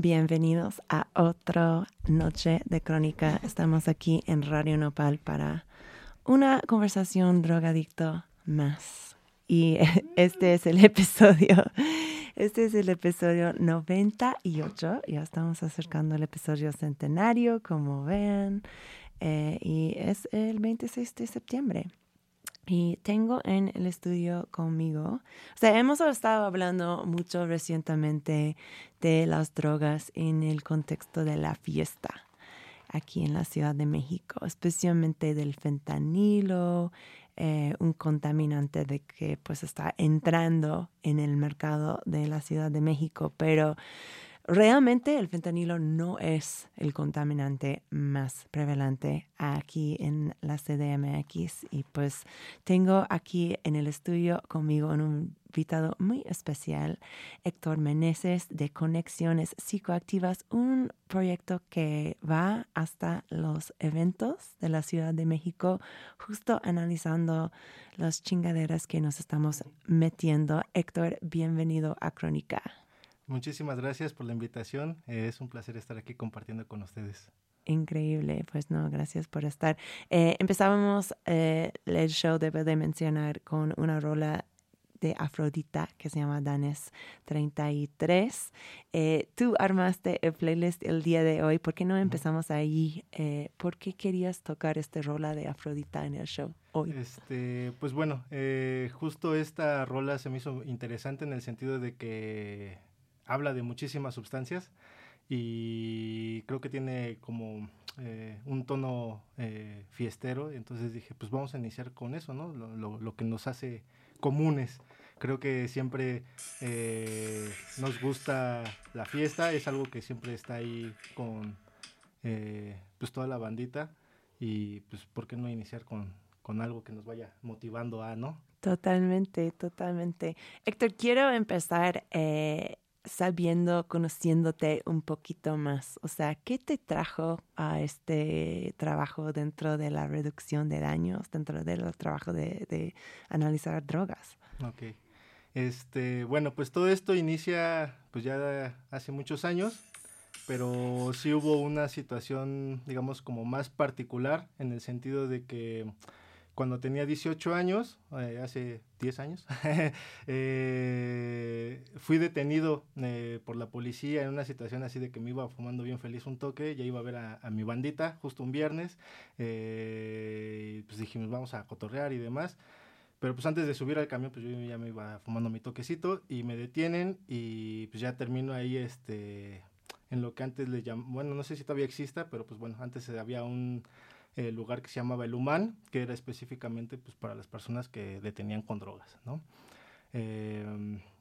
bienvenidos a otra noche de crónica. Estamos aquí en Radio Nopal para una conversación drogadicto más. Y este es el episodio, este es el episodio 98. Ya estamos acercando al episodio centenario, como vean. eh, y es el 26 de septiembre. Y tengo en el estudio conmigo, o sea, hemos estado hablando mucho recientemente de las drogas en el contexto de la fiesta aquí en la Ciudad de México, especialmente del fentanilo, eh, un contaminante de que pues está entrando en el mercado de la Ciudad de México, pero Realmente el fentanilo no es el contaminante más prevalente aquí en la CDMX y pues tengo aquí en el estudio conmigo un invitado muy especial, Héctor Meneses de Conexiones Psicoactivas, un proyecto que va hasta los eventos de la Ciudad de México, justo analizando las chingaderas que nos estamos metiendo. Héctor, bienvenido a Crónica. Muchísimas gracias por la invitación. Eh, es un placer estar aquí compartiendo con ustedes. Increíble, pues no, gracias por estar. Eh, empezábamos eh, el show, debo de mencionar, con una rola de Afrodita que se llama Danes 33. Eh, tú armaste el playlist el día de hoy. ¿Por qué no empezamos ahí? Eh, ¿Por qué querías tocar este rola de Afrodita en el show hoy? Este, pues bueno, eh, justo esta rola se me hizo interesante en el sentido de que habla de muchísimas sustancias y creo que tiene como eh, un tono eh, fiestero. Entonces dije, pues vamos a iniciar con eso, ¿no? Lo, lo, lo que nos hace comunes. Creo que siempre eh, nos gusta la fiesta, es algo que siempre está ahí con eh, pues toda la bandita y pues por qué no iniciar con, con algo que nos vaya motivando a, ¿no? Totalmente, totalmente. Héctor, quiero empezar eh, sabiendo, conociéndote un poquito más. O sea, ¿qué te trajo a este trabajo dentro de la reducción de daños, dentro del trabajo de, de analizar drogas? Ok. Este, bueno, pues todo esto inicia pues ya hace muchos años, pero sí hubo una situación, digamos, como más particular en el sentido de que cuando tenía 18 años, eh, hace 10 años, eh, fui detenido eh, por la policía en una situación así de que me iba fumando bien feliz un toque, ya iba a ver a, mi bandita justo un viernes, eh, y pues dijimos vamos a cotorrear y demás. Pero pues antes de subir al camión, pues yo ya me iba fumando mi toquecito y me detienen y pues ya termino ahí este en lo que antes le llamaban, bueno, no sé si todavía exista, pero pues bueno, antes había un eh, lugar que se llamaba el Humán, que era específicamente pues para las personas que detenían con drogas, ¿no? Eh,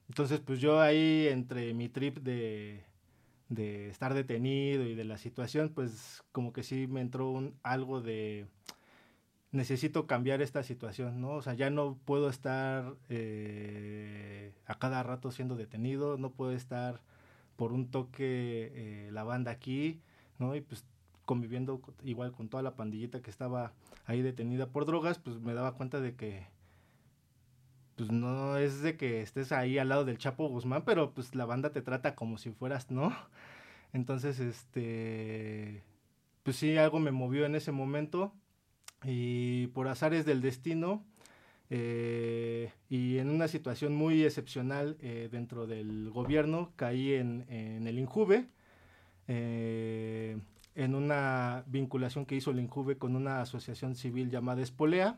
entonces pues yo ahí entre mi trip de, de estar detenido y de la situación, pues como que sí me entró un, algo de necesito cambiar esta situación, ¿no? O sea, ya no puedo estar eh, a cada rato siendo detenido, no puedo estar por un toque eh, la banda aquí, ¿no? Y pues conviviendo igual con toda la pandillita que estaba ahí detenida por drogas, pues me daba cuenta de que pues no es de que estés ahí al lado del Chapo Guzmán, pero pues la banda te trata como si fueras, ¿no? Entonces, este, pues sí, algo me movió en ese momento y por azares del destino eh, y en una situación muy excepcional eh, dentro del gobierno caí en, en el Injuve, eh, en una vinculación que hizo el Injuve con una asociación civil llamada Espolea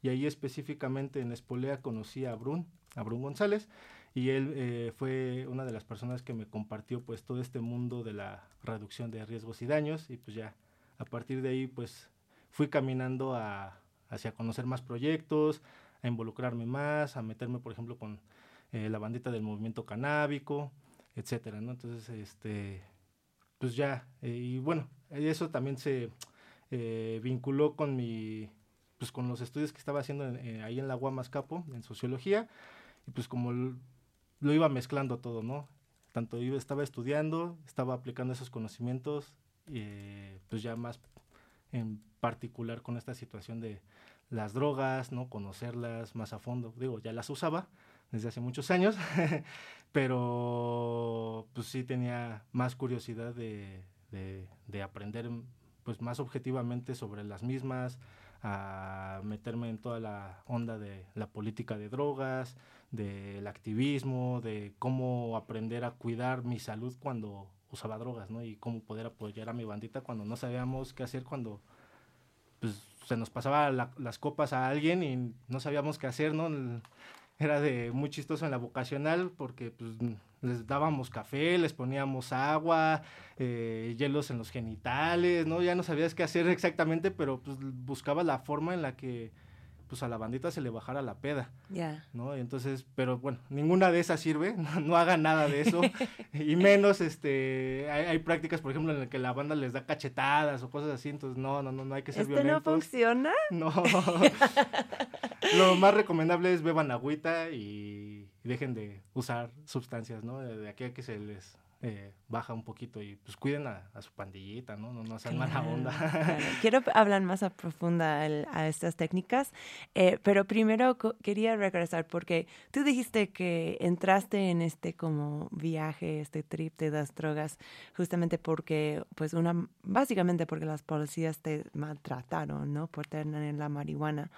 y ahí específicamente en Espolea conocí a Brun, a Brun González y él eh, fue una de las personas que me compartió pues todo este mundo de la reducción de riesgos y daños y pues ya a partir de ahí pues fui caminando a, hacia conocer más proyectos, a involucrarme más, a meterme, por ejemplo, con eh, la bandita del movimiento canábico, etcétera, ¿no? Entonces, este, pues ya, eh, y bueno, eso también se eh, vinculó con mi, pues con los estudios que estaba haciendo ahí en la Guamas Capo, en sociología, y pues como lo iba mezclando todo, ¿no? Tanto yo estaba estudiando, estaba aplicando esos conocimientos, eh, pues ya más en particular con esta situación de las drogas, ¿no? Conocerlas más a fondo. Digo, ya las usaba desde hace muchos años, pero pues sí tenía más curiosidad de, de, aprender pues más objetivamente sobre las mismas, a meterme en toda la onda de la política de drogas, del activismo, de cómo aprender a cuidar mi salud cuando usaba drogas, ¿no? Y cómo poder apoyar a mi bandita cuando no sabíamos qué hacer cuando pues, se nos pasaba las copas a alguien y no sabíamos qué hacer, ¿no? Era de muy chistoso en la vocacional porque pues les dábamos café, les poníamos agua, eh, hielos en los genitales, ¿no? Ya no sabías qué hacer exactamente, pero pues buscaba la forma en la que pues a la bandita se le bajara la peda. Ya. ¿No? Entonces, pero bueno, ninguna de esas sirve, no, hagan nada de eso. y menos, este, hay, prácticas, por ejemplo, en las que la banda les da cachetadas o cosas así, entonces no, no, no, no hay que ser ¿Este no funciona? No. Lo más recomendable es beban agüita y, dejen de usar sustancias, ¿no? De aquí a que se les eh, baja un poquito y pues cuiden a, su pandillita, ¿no? No, no sean mala onda. Quiero hablar más a profunda a estas técnicas, eh, pero primero quería regresar porque tú dijiste que entraste en este como viaje, este trip de las drogas, justamente porque, pues una, básicamente porque las policías te maltrataron, ¿no? Por tener la marihuana.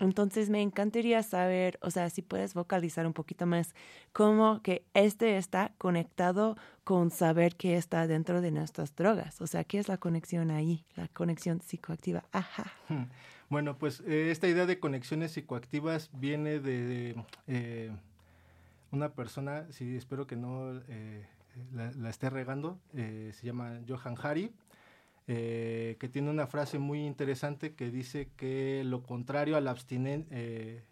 Entonces me encantaría saber, o sea, si puedes vocalizar un poquito más cómo que este está conectado con saber qué está dentro de nuestras drogas. O sea, ¿qué es la conexión ahí? La conexión psicoactiva. Ajá. Bueno, pues eh, esta idea de conexiones psicoactivas viene de, eh, una persona, sí, espero que no eh, la, esté regando, se llama Johan Hari, que tiene una frase muy interesante que dice que lo contrario a la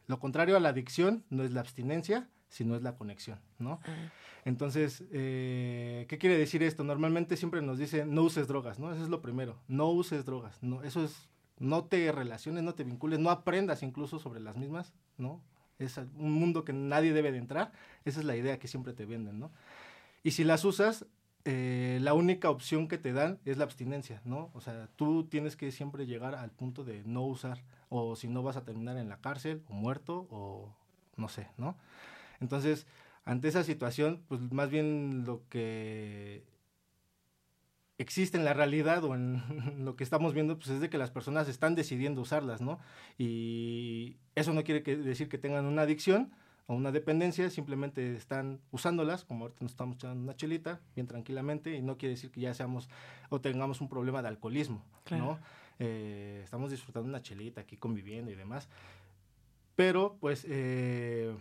lo contrario a la adicción no es la abstinencia, sino es la conexión, ¿no? Ah. Entonces, eh, ¿qué quiere decir esto? Normalmente siempre nos dicen no uses drogas, ¿no? Eso es lo primero, no uses drogas, no, eso es, no te relaciones, no te vincules, no aprendas incluso sobre las mismas, ¿no? Es un mundo que nadie debe de entrar, esa es la idea que siempre te venden, ¿no? Y si las usas, eh, la única opción que te dan es la abstinencia, ¿no? O sea, tú tienes que siempre llegar al punto de no usar, o si no vas a terminar en la cárcel, o muerto, o no sé, ¿no? Entonces, ante esa situación, pues más bien lo que existe en la realidad o en lo que estamos viendo, pues es de que las personas están decidiendo usarlas, ¿no? Y eso no quiere decir que tengan una adicción o una dependencia, simplemente están usándolas, como ahorita nos estamos echando una chelita, bien tranquilamente, y no quiere decir que ya seamos o tengamos un problema de alcoholismo, ¿no? Eh, estamos disfrutando una chelita aquí conviviendo y demás. Pero, pues, eh,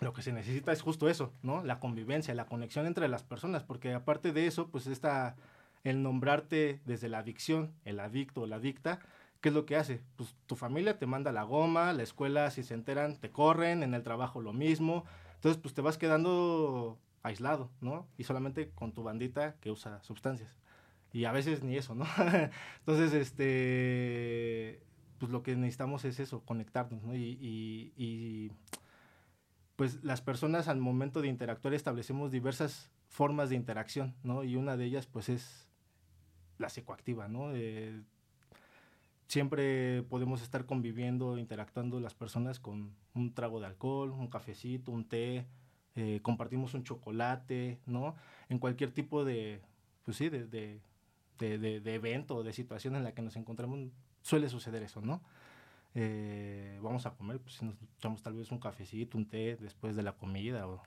lo que se necesita es justo eso, ¿no? La convivencia, la conexión entre las personas, porque aparte de eso, pues está el nombrarte desde la adicción, el adicto o la adicta, ¿qué es lo que hace? Pues tu familia te manda la goma, la escuela si se enteran te corren, en el trabajo lo mismo, entonces pues te vas quedando aislado, ¿no? Y solamente con tu bandita que usa sustancias. Y a veces ni eso, ¿no? entonces, este, pues lo que necesitamos es eso, conectarnos, ¿no? y, y pues las personas al momento de interactuar establecemos diversas formas de interacción, ¿no? Y una de ellas pues es la psicoactiva, ¿no? Eh, siempre podemos estar conviviendo, interactuando las personas con un trago de alcohol, un cafecito, un té, eh, compartimos un chocolate, ¿no? En cualquier tipo de, pues sí, de, de, de, de evento o de situación en la que nos encontramos, suele suceder eso, ¿no? Eh, vamos a comer, pues nos echamos tal vez un cafecito, un té después de la comida o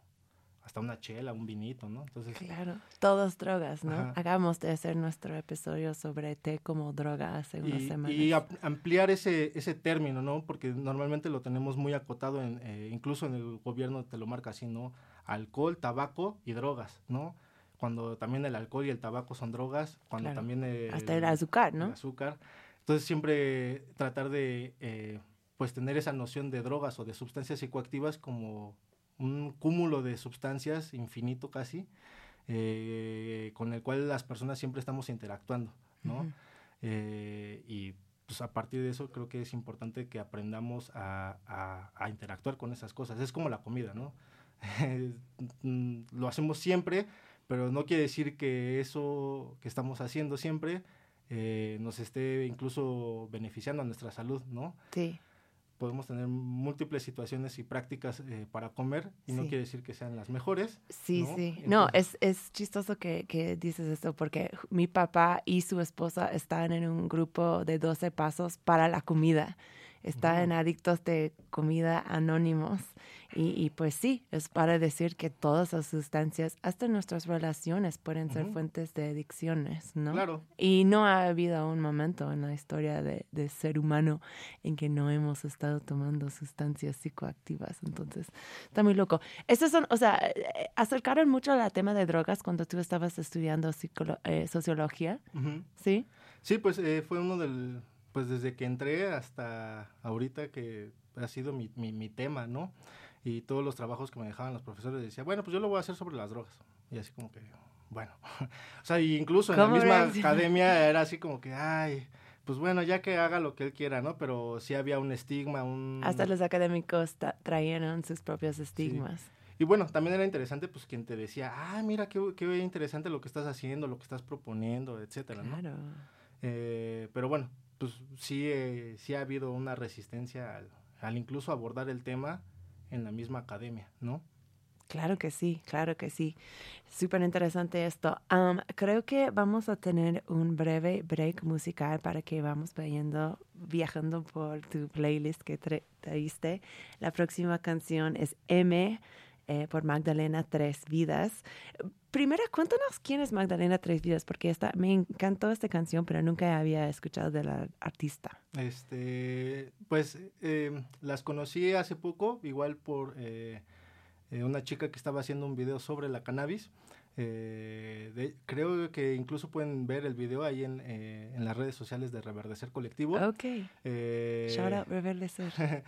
hasta una chela, un vinito, ¿no? Entonces, claro, todas drogas, ¿no? Hagamos de hacer nuestro episodio sobre té como droga hace unas semanas. Y ampliar ese, ese término, ¿no? Porque normalmente lo tenemos muy acotado, en, eh, incluso en el gobierno te lo marca así, ¿no? Alcohol, tabaco y drogas, ¿no? Cuando también el alcohol y el tabaco son drogas, cuando también... El, hasta el azúcar, ¿no? El azúcar. Entonces siempre tratar de eh, pues tener esa noción de drogas o de sustancias psicoactivas como un cúmulo de sustancias infinito casi, eh, con el cual las personas siempre estamos interactuando, ¿no? Eh, y pues a partir de eso creo que es importante que aprendamos a, a- a interactuar con esas cosas. Es como la comida, ¿no? Mm, Lo hacemos siempre, pero no quiere decir que eso que estamos haciendo siempre eh, nos esté incluso beneficiando a nuestra salud, ¿no? Sí, Podemos tener múltiples situaciones y prácticas eh, para comer y no quiere decir que sean las mejores. sí, ¿no? sí. No, es, es chistoso que, que dices esto porque mi papá y su esposa están en un grupo de 12 pasos para la comida. Están Ujú. en adictos de comida anónimos. Y, y pues sí, es para decir que todas las sustancias, hasta nuestras relaciones, pueden ser Ujú. fuentes de adicciones, ¿no? Claro, Y no ha habido un momento en la historia de, de ser humano en que no hemos estado tomando sustancias psicoactivas. Entonces, está muy loco. Estos son, o sea, acercaron mucho al tema de drogas cuando tú estabas estudiando eh, sociología, Ujú. ¿sí? Sí, pues eh, fue uno del, pues desde que entré hasta ahorita que ha sido mi, mi, mi tema, ¿no? Y todos los trabajos que me dejaban los profesores decía, bueno, pues yo lo voy a hacer sobre las drogas. Y así como que, bueno, o sea, incluso en la ¿Cómo misma academia era así como que, ay, pues bueno, ya que haga lo que él quiera, ¿no? Pero sí había un estigma, un... Hasta los académicos traían sus propios estigmas. Y bueno, también era interesante, pues, quien te decía, ah, mira, qué, qué interesante lo que estás haciendo, lo que estás proponiendo, etcétera, ¿no? Claro. Eh, pero bueno, pues sí, eh, sí ha habido una resistencia al, incluso abordar el tema en la misma academia, ¿no? Claro que sí, claro que sí. Súper interesante esto. Creo que vamos a tener un breve break musical para que vamos viendo, viajando por tu playlist que tra- traíste. La próxima canción es M eh, por Magdalena Tres Vidas. Primero, cuéntanos quién es Magdalena Tres Vidas, porque esta, me encantó esta canción, pero nunca había escuchado de la artista. Este, pues eh, las conocí hace poco, igual por eh, eh, una chica que estaba haciendo un video sobre la cannabis. Eh, de- creo que incluso pueden ver el video ahí en, eh, en las redes sociales de Reverdecer Colectivo. Ok. Eh, Shout out Reverdecer.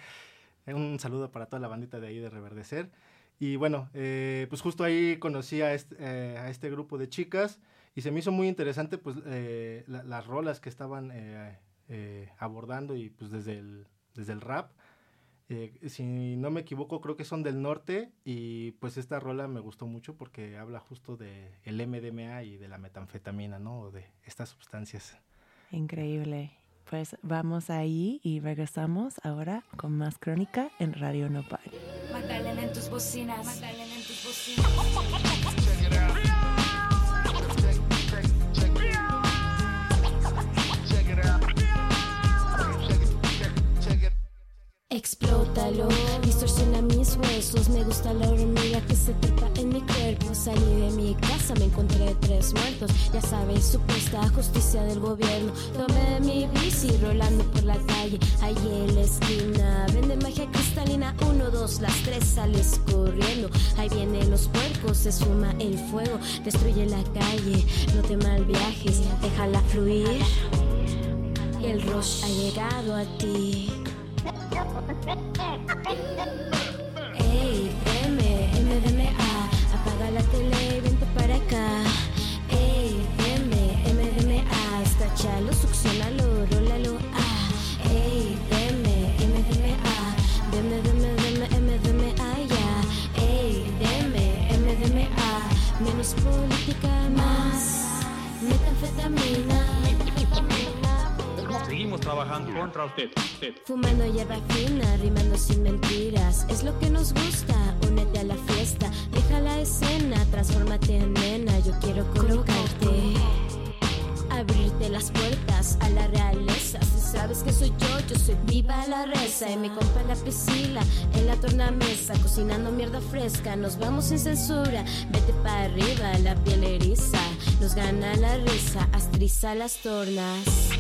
Un saludo para toda la bandita de ahí de Reverdecer. Y bueno, eh, pues justo ahí conocí a este, eh, a este grupo de chicas y se me hizo muy interesante pues eh, la- las rolas que estaban eh, eh, abordando y pues desde el, desde el rap. Eh, si no me equivoco, creo que son del norte y pues esta rola me gustó mucho porque habla justo de el MDMA y de la metanfetamina, ¿no? O de estas sustancias. Increíble. Pues vamos ahí y regresamos ahora con más crónica en Radio Nopal. En tus bocinas. Explótalo, distorsiona mis huesos. Me gusta la hormiga que se trepa en mi cuerpo. Salí de mi casa, me encontré tres muertos. Ya sabes, supuesta justicia del gobierno. Tomé mi bici rolando por la calle. Ahí en la esquina vende magia cristalina. Uno, dos, las tres sales corriendo. Ahí vienen los puercos, se suma el fuego. Destruye la calle, no te mal viajes, déjala fluir. El rush ha llegado a ti. Ey, deme, MDMA, apaga la tele y vente para acá. Ey, deme, MDMA, estáchalo, succionalo, rólalo, ah. Ey, deme, MDMA, deme, deme, deme, MDMA, ya. Ey, deme, MDMA, menos política, más metanfetamina. Trabajando contra usted. Fumando hierba fina, rimando sin mentiras. Es lo que nos gusta, únete a la fiesta. Deja la escena, transfórmate en nena. Yo quiero colocarte. Abrirte las puertas a la realeza. Si sabes que soy yo, yo soy viva la reza. Y mi compa la piscina en la tornamesa. Cocinando mierda fresca, nos vamos sin censura. Vete para arriba, la piel eriza. Nos gana la risa, astriza las tornas.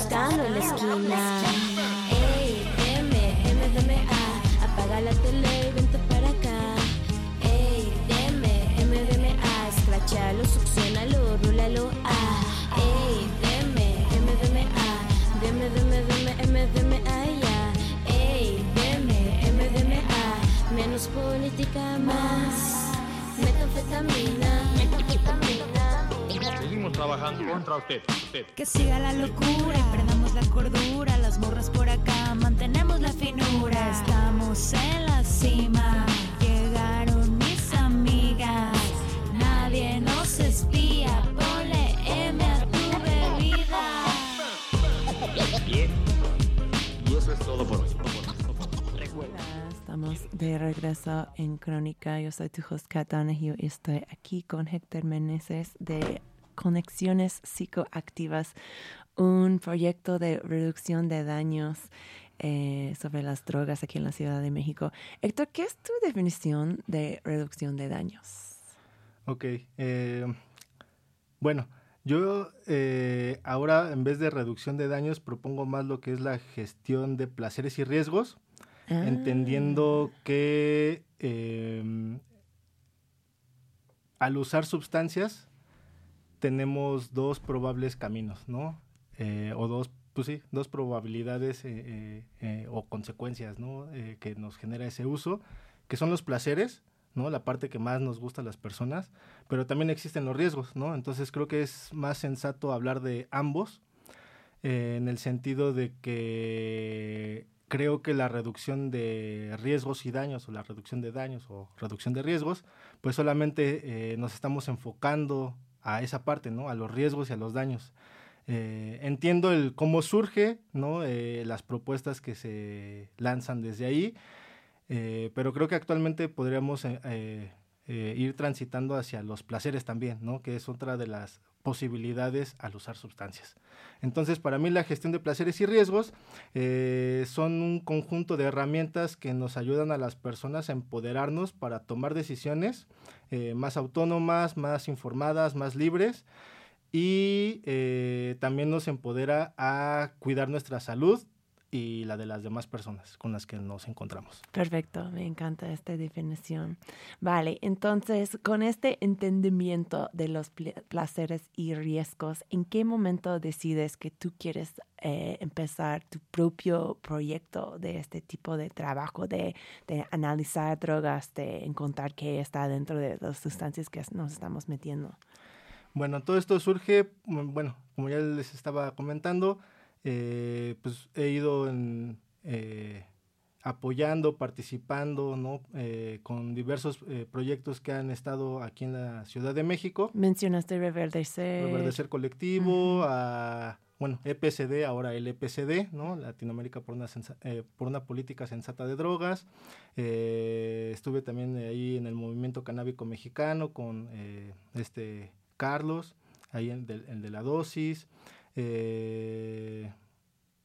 Buscando De regreso en Crónica. Yo soy tu host Kat Donahue y estoy aquí con Héctor Meneses de Conexiones Psicoactivas, un proyecto de reducción de daños eh, sobre las drogas aquí en la Ciudad de México. Héctor, ¿qué es tu definición de reducción de daños? Ok. eh, bueno, yo eh, ahora en vez de reducción de daños propongo más lo que es la gestión de placeres y riesgos, Ah. entendiendo que eh, al usar sustancias tenemos dos probables caminos, ¿no? Eh, o dos, pues sí, dos probabilidades eh, eh, o consecuencias, ¿no? Que nos genera ese uso, que son los placeres, ¿no? La parte que más nos gusta a las personas, pero también existen los riesgos, ¿no? Entonces creo que es más sensato hablar de ambos, eh, en el sentido de que creo que la reducción de riesgos y daños, o la reducción de daños o reducción de riesgos, pues solamente eh, nos estamos enfocando a esa parte, ¿no? A los riesgos y a los daños. Eh, entiendo el cómo surge, ¿no? Eh, las propuestas que se lanzan desde ahí, pero creo que actualmente podríamos ir transitando hacia los placeres también, ¿no? Que es otra de las posibilidades al usar sustancias. Entonces, para mí la gestión de placeres y riesgos eh, son un conjunto de herramientas que nos ayudan a las personas a empoderarnos para tomar decisiones eh, más autónomas, más informadas, más libres y eh, también nos empodera a cuidar nuestra salud y la de las demás personas con las que nos encontramos. Perfecto, me encanta esta definición. Vale, entonces, con este entendimiento de los pl- placeres y riesgos, ¿en qué momento decides que tú quieres eh, empezar tu propio proyecto de este tipo de trabajo, de, de analizar drogas, de encontrar qué está dentro de las sustancias que nos estamos metiendo? Bueno, todo esto surge, mm, bueno, como ya les estaba comentando, eh, pues he ido en, eh, apoyando, participando, ¿no? Eh, con diversos proyectos que han estado aquí en la Ciudad de México. Mencionaste reverdecer. Reverdecer Colectivo, a, bueno, EPCD, ahora el EPCD, ¿no? Latinoamérica por una, sensa- por una política sensata de drogas. Estuve también ahí en el movimiento canábico mexicano con este Carlos, ahí en el de la dosis. Eh,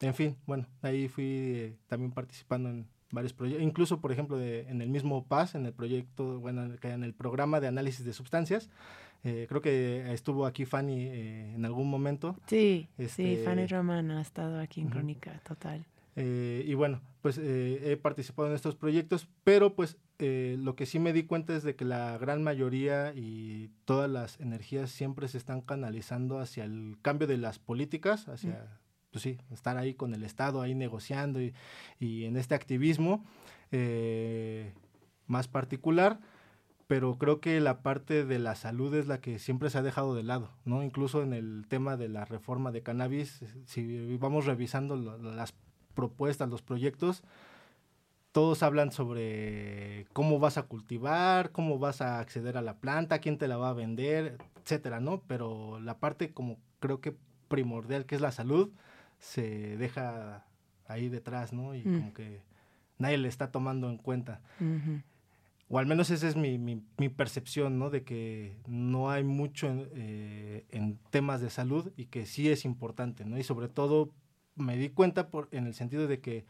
en fin, bueno, ahí fui eh, también participando en varios proyectos, incluso por ejemplo de- en el mismo PAS, en el proyecto, bueno, en el- programa de análisis de sustancias. Eh, creo que estuvo aquí Fanny en algún momento. Sí, sí, Este- Fanny Román ha estado aquí en. Crónica, total. Y bueno, pues he participado en estos proyectos, pero pues eh, lo que sí me di cuenta es de que la gran mayoría y todas las energías siempre se están canalizando hacia el cambio de las políticas, hacia, pues sí, estar ahí con el Estado, ahí negociando y, y en este activismo eh, más particular. Pero creo que la parte de la salud es la que siempre se ha dejado de lado, ¿no? Incluso en el tema de la reforma de cannabis, si vamos revisando las propuestas, los proyectos, todos hablan sobre cómo vas a cultivar, cómo vas a acceder a la planta, quién te la va a vender, etcétera, ¿no? Pero la parte como creo que primordial que es la salud se deja ahí detrás, ¿no? Y Mm. como que nadie le está tomando en cuenta. O al menos esa es mi, mi- mi percepción, ¿no? De que no hay mucho en, eh, en temas de salud y que sí es importante, ¿no? Y sobre todo me di cuenta por, en el sentido de que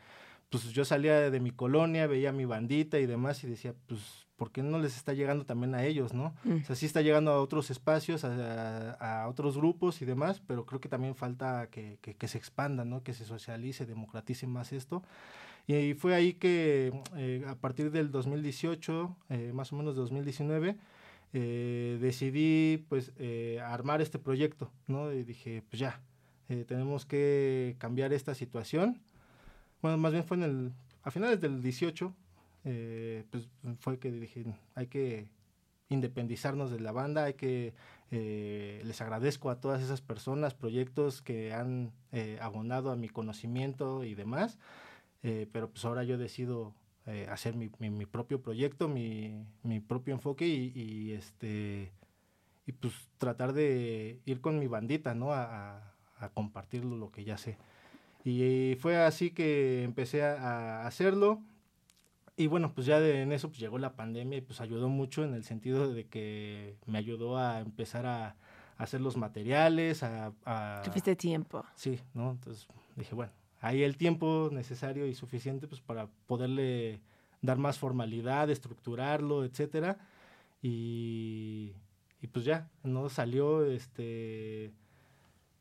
pues yo salía de mi colonia, veía mi bandita y demás y decía, pues, ¿por qué no les está llegando también a ellos, no? Mm. O sea, sí está llegando a otros espacios, a, a- otros grupos y demás, pero creo que también falta que, que- que se expanda, ¿no? Que se socialice, democratice más esto. Y fue ahí que eh, a partir del 2018, eh, más o menos 2019, eh, decidí pues armar este proyecto, ¿no? Y dije, pues ya, tenemos que cambiar esta situación. Bueno, más bien fue en el, a finales del 18, eh, pues fue que dije, hay que independizarnos de la banda, hay que, eh, les agradezco a todas esas personas, proyectos que han eh, abonado a mi conocimiento y demás, eh, pero pues ahora yo decido hacer mi, mi- propio proyecto, mi, mi propio enfoque y, y, este y pues tratar de ir con mi bandita, ¿no? A, a- a compartir lo que ya sé. Y fue así que empecé a, a hacerlo. Y bueno, pues ya de- en eso pues llegó la pandemia y pues ayudó mucho en el sentido de que me ayudó a empezar a, a hacer los materiales, a... a Tuviste tiempo. Sí, ¿no? Entonces dije, bueno, hay el tiempo necesario y suficiente pues para poderle dar más formalidad, estructurarlo, etcétera. Y, y pues ya, ¿no? Salió, este,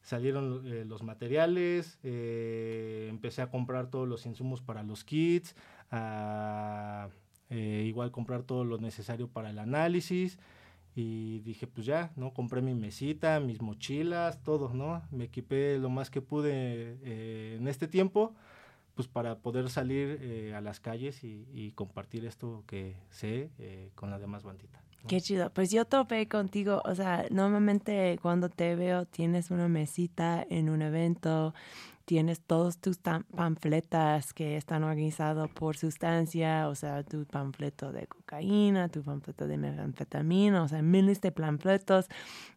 salieron eh, los materiales, eh, empecé a comprar todos los insumos para los kits, a eh, igual comprar todo lo necesario para el análisis. Y dije, pues ya, ¿no? Compré mi mesita, mis mochilas, todo, ¿no? Me equipé lo más que pude eh, en este tiempo, pues para poder salir eh, a las calles y, compartir esto que sé eh, con la demás bandita. Qué chido. Pues yo topé contigo, o sea, normalmente cuando te veo tienes una mesita en un evento, tienes todos tus panfletas que están organizados por sustancia, o sea, tu panfleto de cocaína, tu panfleto de metanfetamina, o sea, miles de panfletos,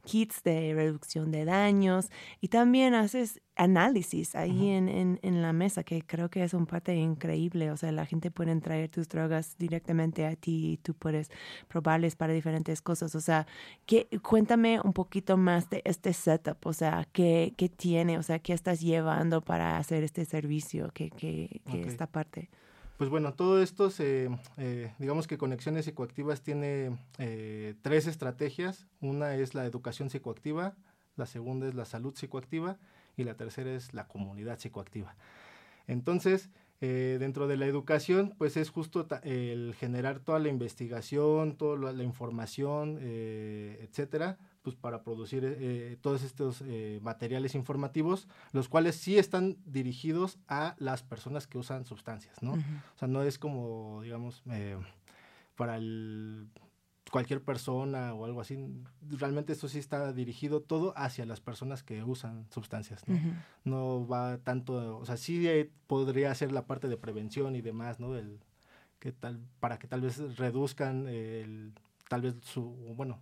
kits de reducción de daños y también haces análisis ahí en, en, en la mesa, que creo que es un parte increíble, o sea, la gente puede traer tus drogas directamente a ti y tú puedes probarles para diferentes cosas. O sea, que, cuéntame un poquito más de este setup, o sea, ¿qué, qué tiene, o sea, qué estás llevando para hacer este servicio, qué, qué, esta parte. Pues bueno, todo esto se, eh, digamos que Conexiones Psicoactivas tiene eh, tres estrategias. Una es la educación psicoactiva, la segunda es la salud psicoactiva y la tercera es la comunidad psicoactiva. Entonces, eh, dentro de la educación, pues es justo el generar toda la investigación, toda la, información, eh, etcétera, pues para producir eh, todos estos materiales informativos, los cuales sí están dirigidos a las personas que usan sustancias, ¿no? O sea, no es como, digamos, para el, cualquier persona o algo así. Realmente esto sí está dirigido todo hacia las personas que usan sustancias, ¿no? No va tanto, o sea, sí eh, podría ser la parte de prevención y demás, ¿no? El, que tal, para que tal vez reduzcan el, tal vez su, bueno,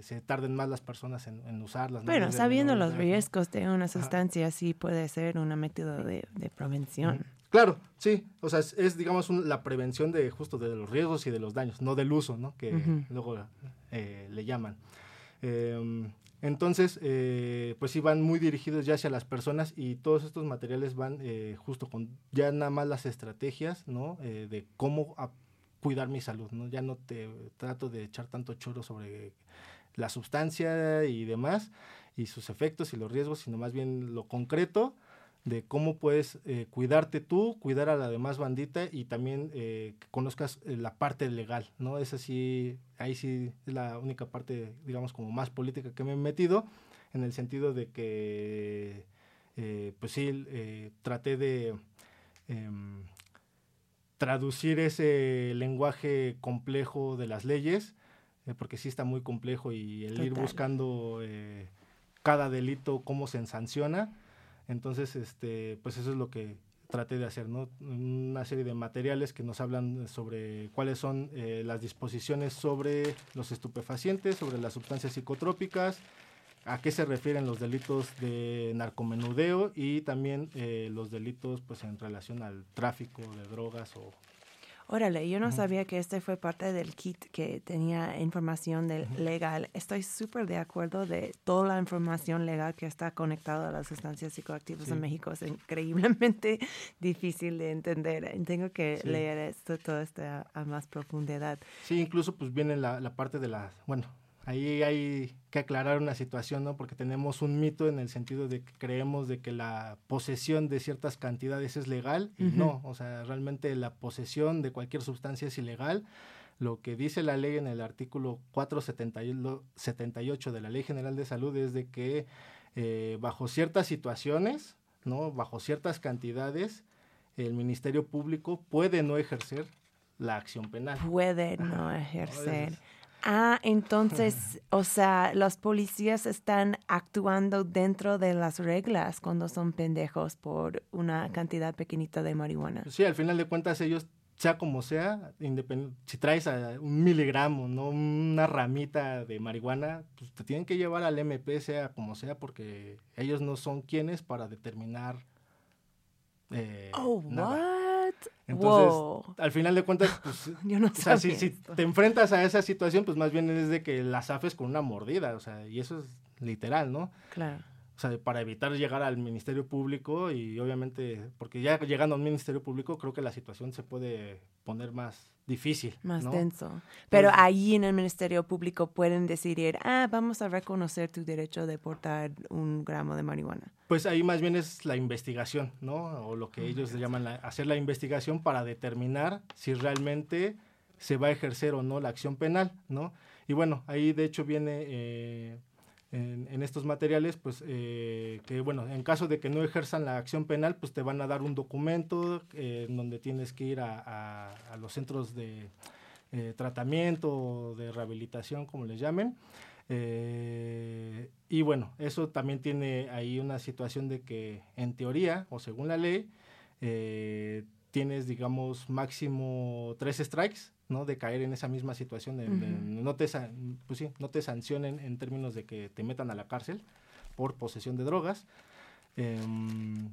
se tarden más las personas en, en usarlas. ¿no? Bueno, sabiendo los riesgos de una sustancia, sí puede ser un método de, de prevención. Claro, sí, o sea, es, es, digamos un- la prevención de justo de los riesgos y de los daños, no del uso, ¿no? Que luego eh, le llaman. Em, entonces, eh, pues sí van muy dirigidos ya hacia las personas y todos estos materiales van eh, justo con ya nada más las estrategias, ¿no? Eh, de cómo a- cuidar mi salud, ¿no? Ya no te trato de echar tanto choro sobre la sustancia y demás y sus efectos y los riesgos, sino más bien lo concreto de cómo puedes eh, cuidarte tú, cuidar a la demás bandita y también eh, que conozcas eh, la parte legal, ¿no? Esa sí, ahí sí es la única parte, digamos, como más política que me he metido, en el sentido de que, pues sí, traté de em, traducir ese lenguaje complejo de las leyes, eh, porque sí está muy complejo y el ir buscando eh, cada delito, cómo se sanciona. Entonces, este, pues eso es lo que traté de hacer, ¿no? Una serie de materiales que nos hablan sobre cuáles son eh, las disposiciones sobre los estupefacientes, sobre las sustancias psicotrópicas a qué se refieren los delitos de narcomenudeo y también eh, los delitos pues en relación al tráfico de drogas o Órale, yo no sabía que este fue parte del kit que tenía información del legal. Estoy súper de acuerdo de toda la información legal que está conectada a las sustancias psicoactivas Sí. en México. Es increíblemente difícil de entender. Tengo que Sí. leer esto, todo esto a, a más profundidad. Sí, incluso pues viene la, la parte de la, bueno, ahí hay que aclarar una situación, ¿no? Porque tenemos un mito en el sentido de que creemos de que la posesión de ciertas cantidades es legal y no, o sea, realmente la posesión de cualquier sustancia es ilegal. Lo que dice la ley en el artículo 478 de la Ley General de Salud es de que eh, bajo ciertas situaciones, ¿no? Bajo ciertas cantidades, el Ministerio Público puede no ejercer la acción penal. Puede no ejercer. Ah, entonces, o sea, los policías están actuando dentro de las reglas cuando son pendejos por una cantidad pequeñita de marihuana. Sí, al final de cuentas ellos, sea como sea, si traes a un miligramo, no una ramita de marihuana, pues te tienen que llevar al MP, sea como sea, porque ellos no son quienes para determinar eh, Oh, nada. what? Entonces, wow. al final de cuentas, pues, Yo no o sea, si, si te enfrentas a esa situación, pues más bien es de que la zafes con una mordida, o sea, y eso es literal, ¿no? Claro. O sea, para evitar llegar al Ministerio Público y obviamente, porque ya llegando al Ministerio Público creo que la situación se puede poner más difícil. Más ¿no? denso. Pero Entonces- ahí en el Ministerio Público pueden decidir, ah, vamos a reconocer tu derecho de portar un gramo de marihuana. Pues ahí más bien es la investigación, ¿no? O lo que Oh ellos God. llaman la- hacer la investigación para determinar si realmente se va a ejercer o no la acción penal, ¿no? Y bueno, ahí de hecho viene eh, en, estos materiales, pues eh, que bueno, en caso de que no ejerzan la acción penal, pues te van a dar un documento eh, en donde tienes que ir a, los centros de eh, tratamiento de rehabilitación, como les llamen. Eh, y bueno, eso también tiene ahí una situación de que en teoría o según la ley tienes, digamos, máximo tres strikes, ¿no? De caer en esa misma situación, de, no, te, pues sí, no te sancionen en términos de que te metan a la cárcel por posesión de drogas. Em,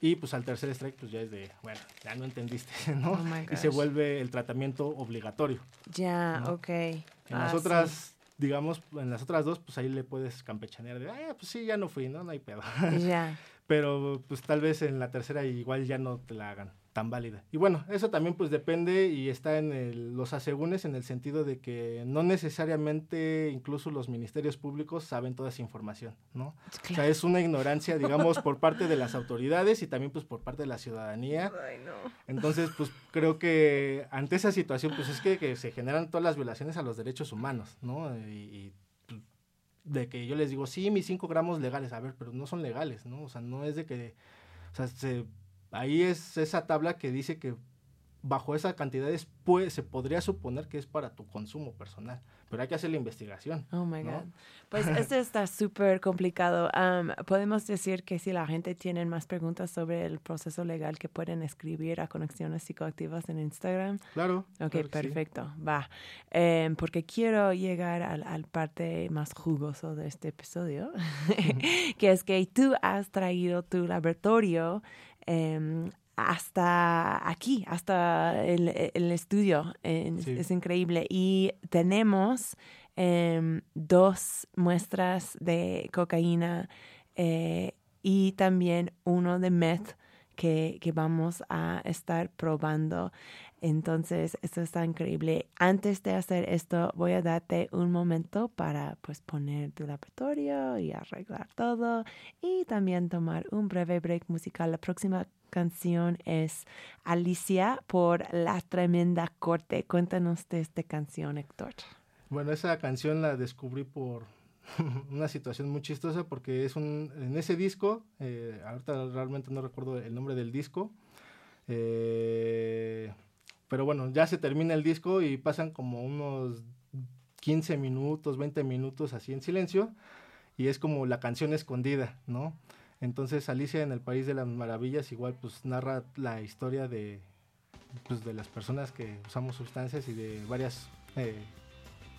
y pues al tercer strike, pues ya es de, bueno, ya no entendiste, ¿no? Oh y se vuelve el tratamiento obligatorio. Ya, ¿no? ok. En Ah, las sí. otras, digamos, en las otras dos, pues ahí le puedes campechanear de, ah, pues sí, ya no fui, ¿no? No hay pedo. Ya. Pero pues tal vez en la tercera igual ya no te la hagan tan válida. Y bueno, eso también pues depende y está en el- los asegúnes en el sentido de que no necesariamente incluso los ministerios públicos saben toda esa información, ¿no? O sea, es una ignorancia, digamos, por parte de las autoridades y también pues por parte de la ciudadanía. Ay, no. Entonces, pues creo que ante esa situación, pues es que, que se generan todas las violaciones a los derechos humanos, ¿no? Y, y, pues, de que yo les digo, sí, mis 5 gramos legales, a ver, pero no son legales, ¿no? O sea, no es de que, o sea, se, ahí es esa tabla que dice que bajo esa cantidad es, pues, se podría suponer que es para tu consumo personal, pero hay que hacer la investigación. Oh my ¿no? God. Pues esto está súper complicado. Podemos decir que si la gente tiene más preguntas sobre el proceso legal que pueden escribir a Conexiones Psicoactivas en Instagram. Claro. Ok, claro que sí. perfecto. Va. Em, porque quiero llegar al, al parte más jugoso de este episodio, que es que tú has traído tu laboratorio em, hasta aquí, hasta el, el estudio. Sí. Es increíble. Y tenemos em, dos muestras de cocaína eh, y también uno de meth que, que vamos a estar probando. Entonces, esto está increíble. Antes de hacer esto, voy a darte un momento para pues poner tu laboratorio y arreglar todo y también tomar un breve break musical. La próxima canción es Alicia por La Tremenda Corte. Cuéntanos de esta canción, Héctor. Bueno, esa canción la descubrí por una situación muy chistosa porque es un en ese disco, eh, ahorita realmente no recuerdo el nombre del disco, eh, pero bueno, ya se termina el disco y pasan como unos 15 minutos, 20 minutos así en silencio y es como la canción escondida, ¿no? Entonces Alicia en el País de las Maravillas igual pues narra la historia de, pues, de las personas que usamos sustancias y de varias... eh,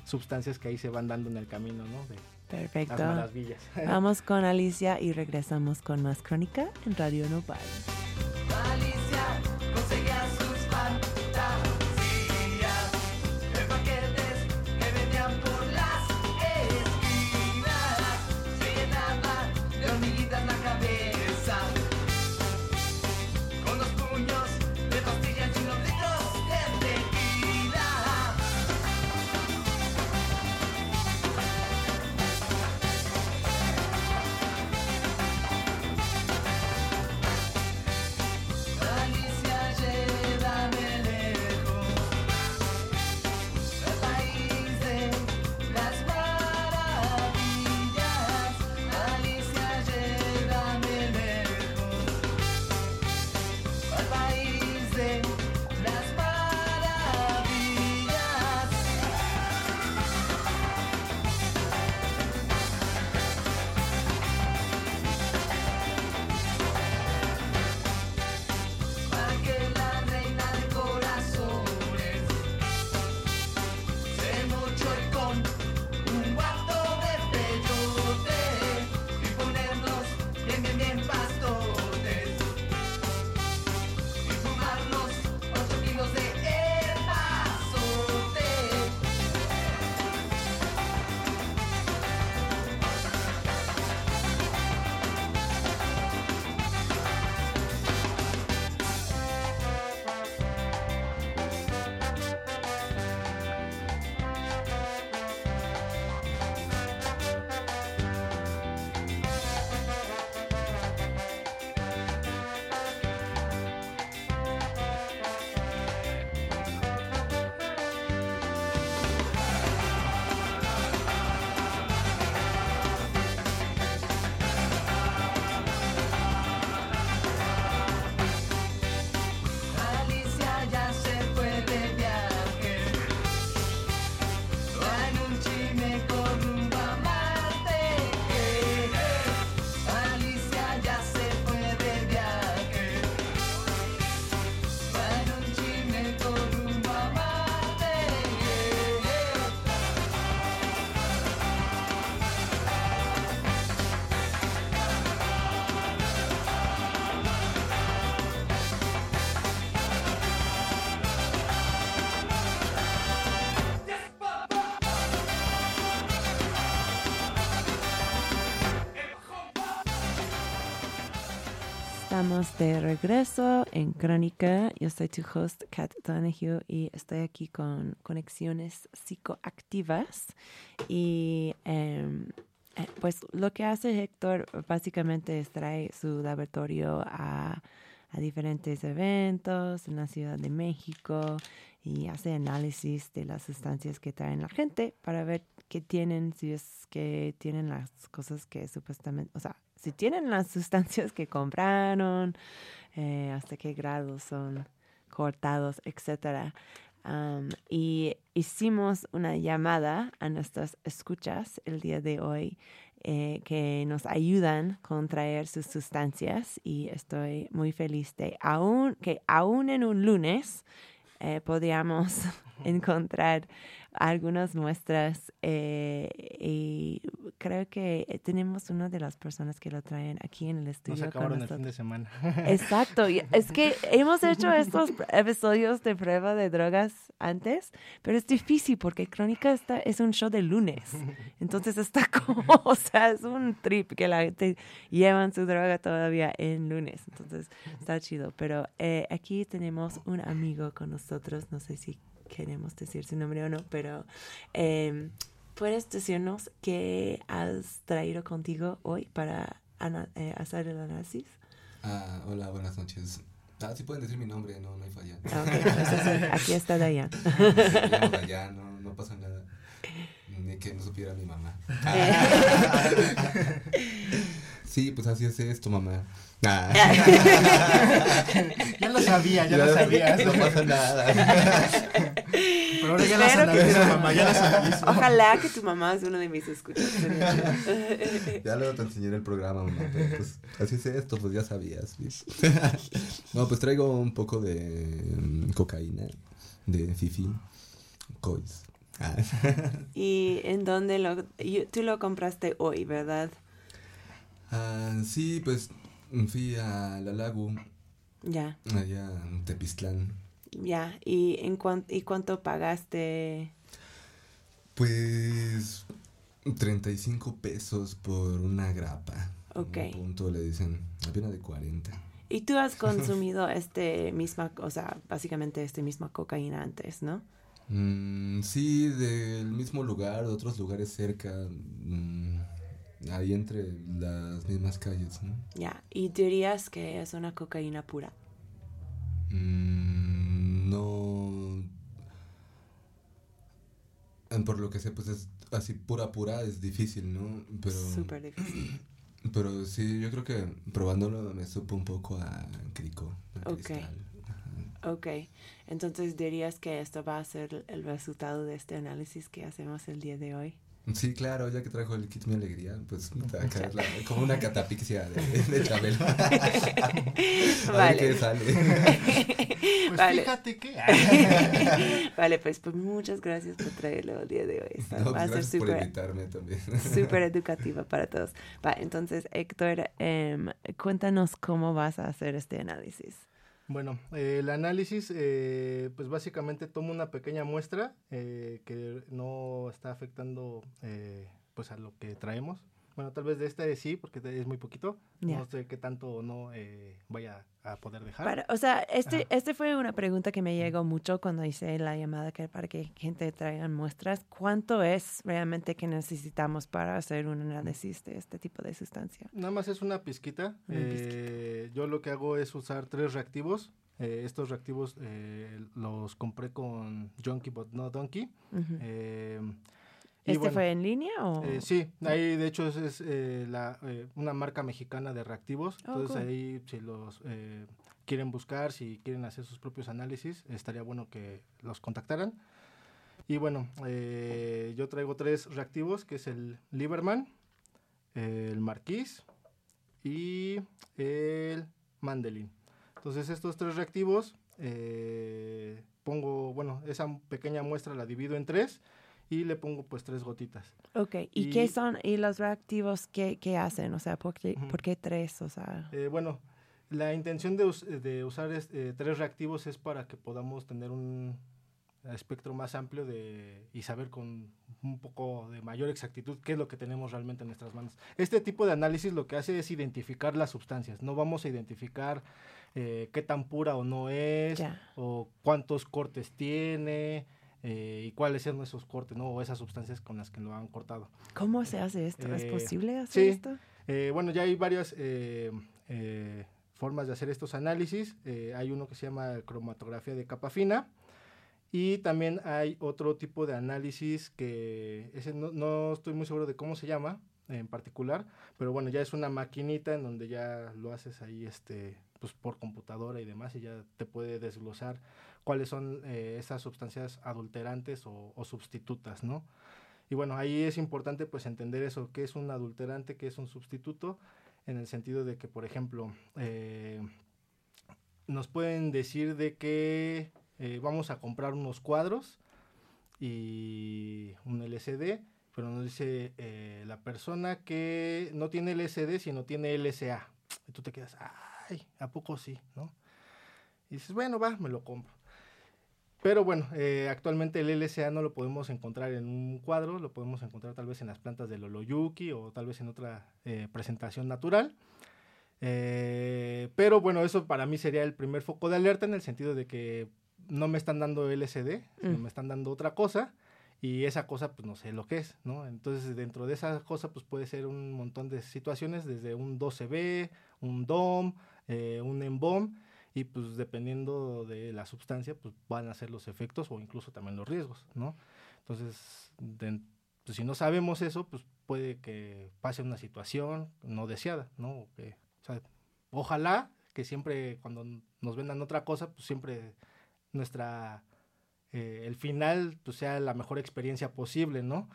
sustancias que ahí se van dando en el camino, ¿no? De Perfecto. Las maravillas. Vamos con Alicia y regresamos con más crónica en Radio Nopal. De regreso en Crónica. Yo soy tu host, Kat Donahue, y estoy aquí con conexiones psicoactivas. Y em, eh, pues lo que hace Héctor básicamente es traer su laboratorio a, a diferentes eventos en la Ciudad de México y hace análisis de las sustancias que traen la gente para ver qué tienen, si es que tienen las cosas que supuestamente, o sea, si tienen las sustancias que compraron, eh, hasta qué grado son cortados. Am, y hicimos una llamada a nuestras escuchas el día de hoy eh, que nos ayudan con traer sus sustancias y estoy muy feliz de aún, que aún en un lunes eh, podíamos encontrar algunas muestras eh, y creo que tenemos una de las personas que lo traen aquí en el estudio. con acabaron el fin de semana. Exacto, es que hemos hecho estos episodios de prueba de drogas antes, pero es difícil porque Crónica está, es un show de lunes. Entonces está como, o sea, es un trip que la gente llevan su droga todavía en lunes. Entonces está chido. Pero eh, aquí tenemos un amigo con nosotros, no sé si queremos decir su nombre o no, pero eh, ¿puedes decirnos qué has traído contigo hoy para eh, hacer el análisis? Ah, hola, buenas noches. Ah, sí pueden decir mi nombre, no, no hay falla. Ah, ok, entonces, aquí está Dayan. Dayan, no, no pasa nada. Ni que no supiera mi mamá. Sí, pues así es esto, mamá. Ah. ya lo sabía, ya lo sabía. No pasa nada. Pero ahora ya las Espero que analizo, tu- mamá, ya las analizo. Ojalá que tu mamá es uno de mis escuchas. Ya luego te enseñaré el programa, mamá. Pero pues así es esto, pues ya sabías. ¿ves? No, pues traigo un poco de mm, cocaína, de fifi, cois. Ah, ¿Y en dónde lo... tú lo compraste hoy, verdad? ah, sí, pues fui a la Lagu, Ya, allá en Tepiztlán. Ya. ¿Y, en cuan- ¿Y cuánto pagaste? Pues 35 pesos por una grapa. Ok. Un punto le dicen, apenas de 40. Y tú has consumido este misma, o sea, básicamente este misma cocaína antes, ¿no? Mm, sí, del mismo lugar, de otros lugares cerca, mm, ahí entre las mismas calles, ¿no? Ya. ¿Y dirías que es una cocaína pura? Mm, no. Por lo que sé, pues es así pura pura, es difícil, ¿no? Pero, Súper difícil. pero sí, yo creo que probándolo me supo un poco a crico. a Ok. Ok. Entonces dirías que esto va a ser el resultado de este análisis que hacemos el día de hoy. Sí, claro, ya que trajo el kit mi alegría, pues te va a caer la- como una catapixia de, de Chabelo. a ver Vale. qué sale. Pues Vale. fíjate que... Vale, pues, pues muchas gracias por traerlo el día de hoy. No, va a pues ser gracias por súper invitarme también. súper educativa para todos. Va, entonces, Héctor, em, cuéntanos cómo vas a hacer este análisis. Bueno, eh, el análisis, eh, pues básicamente toma una pequeña muestra eh, que no está afectando eh, pues a lo que traemos. Bueno, tal vez de este sí, porque es muy poquito. Ya. No sé qué tanto o no eh, vaya a poder dejar. Para- o sea, este, Ajá. este fue una pregunta que me llegó mucho cuando hice la llamada que para que gente traiga muestras. ¿Cuánto es realmente que necesitamos para hacer un análisis de este tipo de sustancia? Nada más es una pizquita. Una Eh, yo lo que hago es usar tres reactivos. Eh, estos reactivos eh, los compré con Junkie but no Donkey. Ujú. Eh, y ¿Este bueno, fue en línea o...? eh, sí, ahí de hecho es, es, eh, la, eh, una marca mexicana de reactivos. Oh, Entonces cool. ahí si los quieren buscar, si quieren hacer sus propios análisis, estaría bueno que los contactaran. Y bueno, yo traigo tres reactivos, que es el Lieberman, el Marquis y el Mandelin. Entonces estos tres reactivos, pongo, bueno, esa pequeña muestra la divido en tres y le pongo pues tres gotitas. Ok, ¿y, y- qué son? ¿Y los reactivos qué, qué hacen? O sea, ¿por qué, Ujú. por qué tres? O sea, Eh, bueno, la intención de, us- de usar es- eh, tres reactivos es para que podamos tener un espectro más amplio de, y saber con un poco de mayor exactitud qué es lo que tenemos realmente en nuestras manos. Este tipo de análisis lo que hace es identificar las sustancias. No vamos a identificar eh, qué tan pura o no es, ya. o cuántos cortes tiene, eh, y cuáles son esos cortes, ¿no? O esas sustancias con las que lo han cortado. ¿Cómo se hace esto? ¿Es Eh, posible hacer sí. esto? Eh, bueno, ya hay varias eh, eh, formas de hacer estos análisis. Eh, hay uno que se llama cromatografía de capa fina. Y también hay otro tipo de análisis que ese no, no estoy muy seguro de cómo se llama en particular, pero bueno, ya es una maquinita en donde ya lo haces ahí este pues por computadora y demás y ya te puede desglosar cuáles son eh, esas sustancias adulterantes o, o sustitutas, ¿no? Y bueno, ahí es importante pues entender eso, qué es un adulterante, qué es un sustituto, en el sentido de que, por ejemplo, eh, nos pueden decir de que eh, vamos a comprar unos cuadros y un LCD, pero nos dice la persona que no tiene LCD, sino tiene LSA. Y tú te quedas, ay, ¿a poco sí? ¿no? Y dices, bueno, va, me lo compro. Pero bueno, eh, actualmente el LSA no lo podemos encontrar en un cuadro, lo podemos encontrar tal vez en las plantas del Oloyuki o tal vez en otra eh, presentación natural. Eh, pero bueno, eso para mí sería el primer foco de alerta en el sentido de que no me están dando LSD, sino Mm. me están dando otra cosa y esa cosa pues no sé lo que es, ¿no? Entonces dentro de esa cosa pues puede ser un montón de situaciones, desde un 12B, un DOM, eh, un EMBOM y pues dependiendo de la sustancia pues van a ser los efectos o incluso también los riesgos, ¿no? Entonces, pues, si no sabemos eso, pues puede que pase una situación no deseada, ¿no? O sea, ojalá que siempre cuando nos vendan otra cosa, pues siempre nuestra eh, el final pues sea la mejor experiencia posible, ¿no?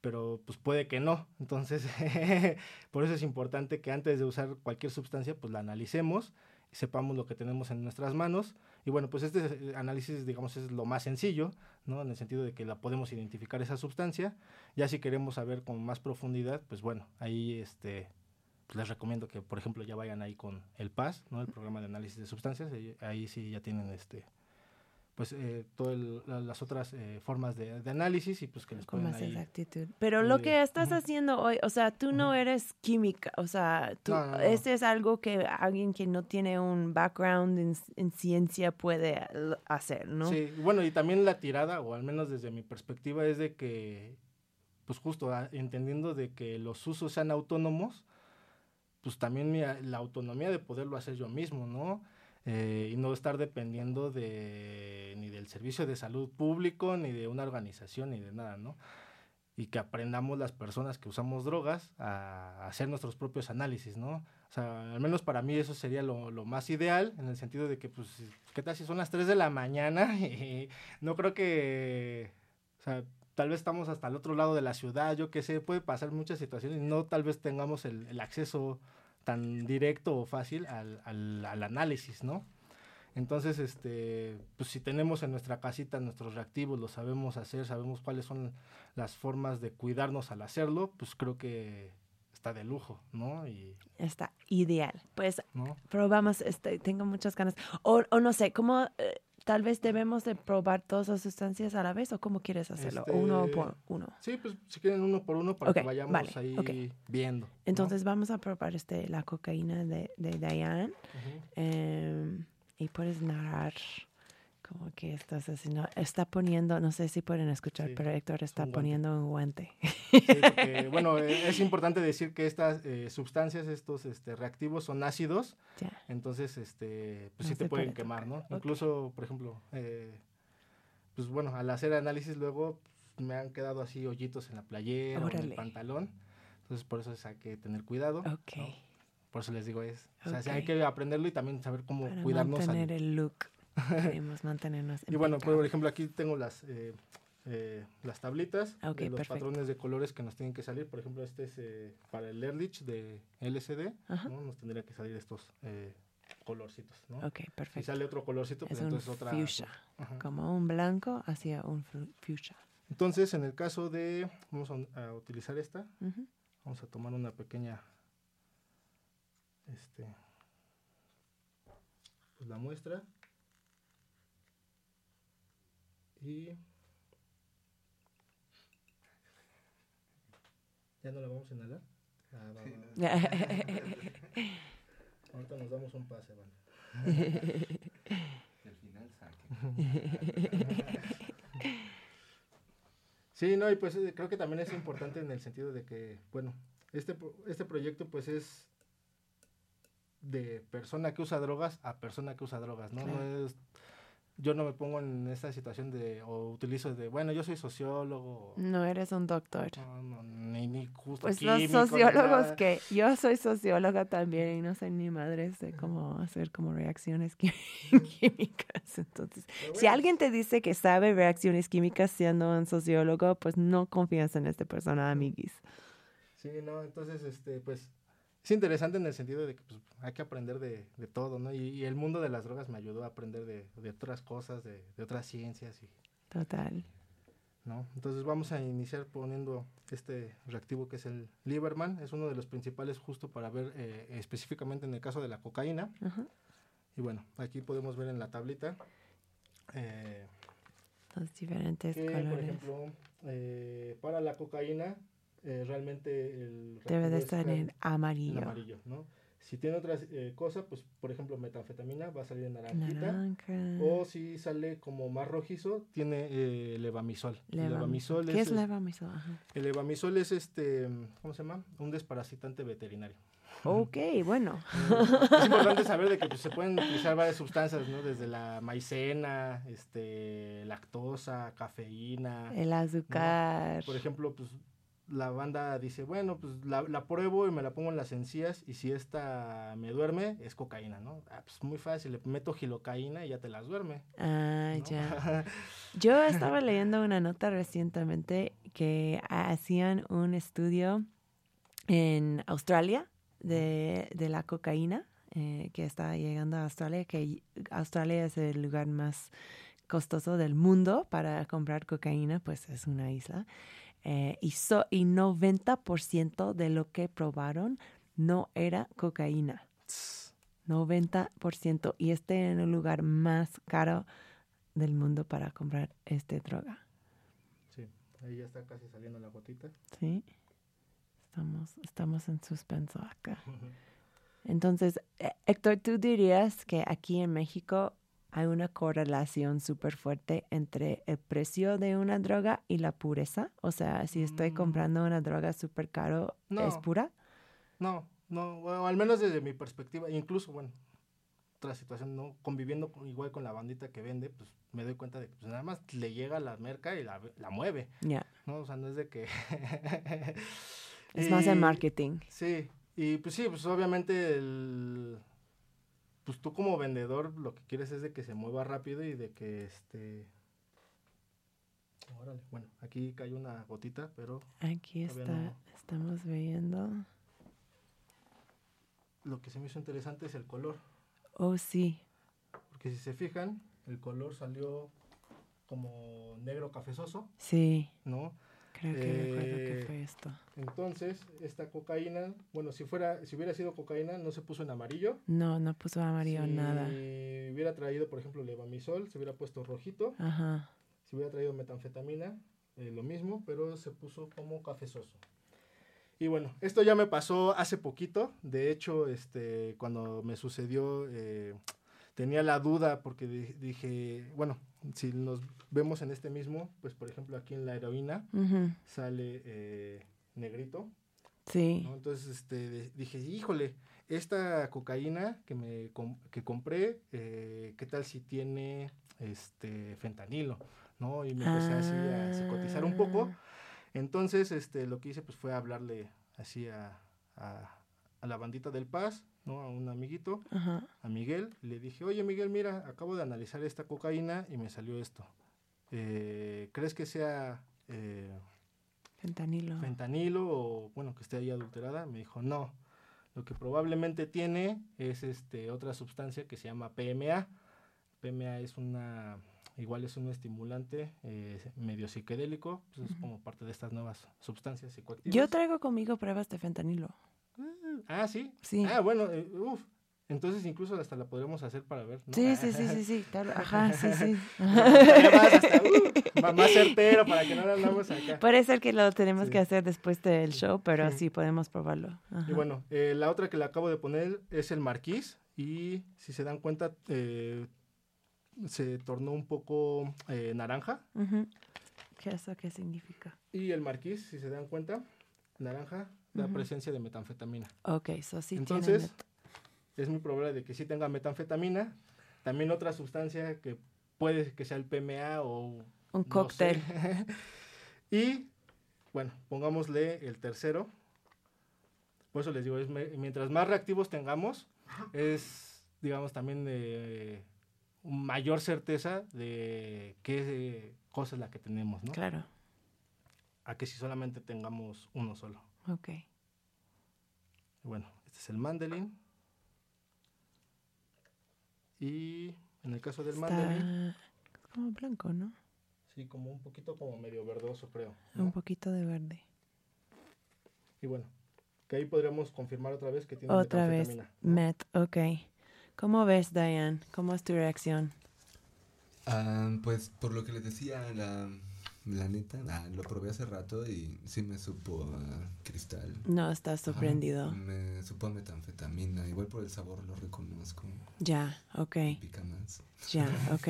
Pero pues puede que no. Entonces, por eso es importante que antes de usar cualquier sustancia, pues la analicemos, sepamos lo que tenemos en nuestras manos. Y bueno, pues este análisis, digamos, es lo más sencillo, ¿no? En el sentido de que la podemos identificar esa sustancia. Ya si queremos saber con más profundidad, pues bueno, ahí este, pues les recomiendo que, por ejemplo, ya vayan ahí con el PAS, ¿no? El programa de análisis de sustancias. Ahí sí ya tienen este pues eh, todas las otras eh, formas de, de, análisis y pues que les con más ahí, exactitud. Pero lo eh, que estás haciendo hoy, o sea, tú no eres química, o sea, tú, No, no, no. este es algo que alguien que no tiene un background en, en ciencia puede hacer, ¿no? Sí, bueno, y también la tirada, o al menos desde mi perspectiva, es de que, pues justo ah, entendiendo de que los usos sean autónomos, pues también mi la autonomía de poderlo hacer yo mismo, ¿no? Eh, y no estar dependiendo de ni del servicio de salud público, ni de una organización, ni de nada, ¿no? Y que aprendamos las personas que usamos drogas a hacer nuestros propios análisis, ¿no? O sea, al menos para mí eso sería lo, lo más ideal, en el sentido de que, pues, ¿qué tal si son las 3 de la mañana? Y no creo que, o sea, tal vez estamos hasta el otro lado de la ciudad, yo qué sé, puede pasar muchas situaciones y no tal vez tengamos el, el acceso tan directo o fácil al, al, al análisis, ¿no? Entonces, este, pues si tenemos en nuestra casita nuestros reactivos, lo sabemos hacer, sabemos cuáles son las formas de cuidarnos al hacerlo, pues creo que está de lujo, ¿no? Y, Está ideal. Pues ¿no? probamos, este, tengo muchas ganas. O, o no sé, ¿cómo eh, tal vez debemos de probar todas las sustancias a la vez o cómo quieres hacerlo? Este, Uno por uno. Sí, pues si quieren uno por uno para que vayamos vale, ahí viendo. ¿no? Entonces vamos a probar este, la cocaína de, de Diane. Em, y puedes narrar como que estás haciendo. Está poniendo, no sé si pueden escuchar, Sí, pero Héctor está un poniendo un guante. Sí, porque, bueno, eh, es importante decir que estas eh, sustancias, estos este, reactivos son ácidos, ya. entonces este, pues No sí te pueden puede quemar, tocar, ¿no? Incluso, por ejemplo, eh, pues bueno, al hacer análisis luego pues, me han quedado así hoyitos en la playera o en el pantalón, entonces por eso es, hay que tener cuidado. Ok. ¿no? Por eso les digo, es, o sea, sí hay que aprenderlo y también saber cómo Para cuidarnos. al- mantener el look. Queremos mantenernos. Y bueno, impecables. por ejemplo, aquí tengo las, eh, eh, las tablitas Ok, de los perfecto. patrones de colores que nos tienen que salir. Por ejemplo, este es eh, para el Ehrlich de LCD. ¿no? Nos tendría que salir estos colorcitos. ¿no? Ok, Si perfecto. sale otro colorcito, pues Es un entonces otra. fuchsia. Ajá. Como un blanco hacia un fu- fuchsia. Entonces, en el caso de. Vamos a, a utilizar esta. Vamos a tomar una pequeña. Este. Pues la muestra. Y. ¿Ya no la vamos a inhalar? Ah, va, va, va. Ahorita nos damos un pase, Van. al final saque. Sí, no, y pues eh, creo que también es importante en el sentido de que, bueno, este, este proyecto pues es de persona que usa drogas a persona que usa drogas, ¿no? No es, yo no me pongo en esta situación de, o utilizo de, bueno, yo soy sociólogo, No eres un doctor. no, no, ni, ni justo Pues químico, los sociólogos que yo soy socióloga también y no sé ni madres de cómo hacer como reacciones quí- químicas. Entonces, si alguien te dice que sabe reacciones químicas siendo un sociólogo, pues no confías en esta persona, amiguis. Sí, no, entonces, este, pues, es interesante en el sentido de que pues, hay que aprender de, de todo, ¿no? Y, y el mundo de las drogas me ayudó a aprender de, de otras cosas, de, de otras ciencias y Total. ¿no? Entonces vamos a iniciar poniendo este reactivo que es el Lieberman, es uno de los principales justo para ver eh, específicamente en el caso de la cocaína. Y bueno, aquí podemos ver en la tablita eh, Los diferentes que, por colores. ejemplo, eh, para la cocaína eh, realmente el Debe de estar en amarillo. el amarillo, ¿no? Si tiene otras eh, cosas, pues por ejemplo metanfetamina va a salir en naranjita. Naranja. O si sale como más rojizo, tiene eh, levamisol. El Levamisol. levamisol ¿Qué es es, levamisol? Ajá. El levamisol es este, ¿cómo se llama? Un desparasitante veterinario. Ok, bueno. es importante saber de que pues, se pueden utilizar varias sustancias, ¿no? Desde la maicena, este, lactosa, cafeína. El azúcar. Por ejemplo, pues la banda dice, bueno, pues la, la pruebo y me la pongo en las encías y si esta me duerme, es cocaína, ¿no? Ah, pues muy fácil, le meto gilocaína y ya te las duerme. Ah, ¿no? ya. Yo estaba leyendo una nota recientemente que hacían un estudio en Australia de, de la cocaína eh, que está llegando a Australia, que Australia es el lugar más costoso del mundo para comprar cocaína, pues es una isla. Eh, y, so- y 90% de lo que probaron no era cocaína. 90%. Y este en el lugar más caro del mundo para comprar este droga. Sí, ahí ya está casi saliendo la gotita. ¿Sí? Estamos, estamos en suspenso acá. Entonces, eh, Héctor, ¿tú dirías que aquí en México hay una correlación súper fuerte entre el precio de una droga y la pureza? O sea, si estoy Mm. comprando una droga súper caro, ¿es pura? No, no, o al menos desde mi perspectiva, incluso, bueno, otra situación, ¿no? Conviviendo con- igual con la bandita que vende, pues me doy cuenta de que pues, nada más le llega la merca y la, la mueve, Ya, ¿no? O sea, no es de que... es más el marketing. Sí, y pues sí, pues obviamente el... Pues tú como vendedor lo que quieres es de que se mueva rápido y de que este... Órale, bueno, aquí cae una gotita, pero Aquí está, no. estamos viendo. lo que se me hizo interesante es el color. Oh, sí, Porque si se fijan, el color salió como negro cafezoso, sí. ¿no? Creo que recuerdo que Eh, fue esto. Entonces, esta cocaína, bueno, si fuera, si hubiera sido cocaína, no se puso en amarillo. No, no puso amarillo si nada. hubiera traído, por ejemplo, levamisol, se hubiera puesto rojito. Ajá. Si hubiera traído metanfetamina, eh, lo mismo, pero se puso como cafezoso. Y bueno, esto ya me pasó hace poquito. De hecho, este, cuando me sucedió, eh, tenía la duda porque di- dije, bueno, si nos vemos en este mismo, pues por ejemplo aquí en la heroína sale eh, negrito. Sí. ¿no? Entonces este, dije, híjole, esta cocaína que, me que compré, eh, ¿qué tal si tiene este fentanilo? ¿no? Y me empecé así a psicotizar un poco. Ah, Entonces, este, lo que hice pues fue hablarle así a, a, a la bandita del Paz, ¿no? A un amiguito, Ajá. a Miguel. y Le dije, oye Miguel, mira, acabo de analizar esta cocaína y me salió esto. Eh, ¿Crees que sea eh, Fentanilo. fentanilo o, bueno, que esté ahí adulterada? Me dijo, no. Lo que probablemente tiene es este, otra sustancia que se llama PMA. PMA es una, igual es un estimulante eh, medio psicodélico, pues es como parte de estas nuevas sustancias psicoactivas. Yo traigo conmigo pruebas de fentanilo. Ah, sí. Sí. Ah, bueno, eh, uf. Entonces incluso hasta la podremos hacer para ver. ¿no? Sí, sí, sí, sí, sí. claro, Ajá, sí, sí. Además, hasta, uh, más- más certero para que no la andamos acá. Puede ser que lo tenemos Sí. que hacer después del show, pero Sí. sí podemos probarlo. Ajá. Y bueno, eh, la otra que le acabo de poner es el marquís. Y si se dan cuenta, eh, se tornó un poco eh, naranja. Ujú. ¿Qué eso qué significa? Y el marquís, si se dan cuenta, naranja, la presencia de metanfetamina. Ok, eso sí Entonces, es muy probable de que sí tenga metanfetamina. También otra sustancia que puede que sea el PMA o... Un no sé. cóctel. y, bueno, pongámosle el tercero. Por eso les digo, es mientras más reactivos tengamos, es, digamos, también de mayor certeza de qué cosa es la que tenemos, ¿no? Claro. A que si solamente tengamos uno solo. Ok. Bueno, este es el mandelín. Y en el caso del mandelín, Está como blanco, ¿no? sí, como un poquito como medio verdoso, creo. ¿no? Un poquito de verde. Y bueno, que ahí podríamos confirmar otra vez que tiene Otra vez. Met, ok. ¿Cómo ves, Diane? ¿Cómo es tu reacción? Ah, pues por lo que les decía, la, la neta, ah, lo probé hace rato y sí me supo a cristal. No, estás Ajá, sorprendido. me supo a metanfetamina, igual por el sabor lo reconozco, Ya, ok. pica más. Ya, ok.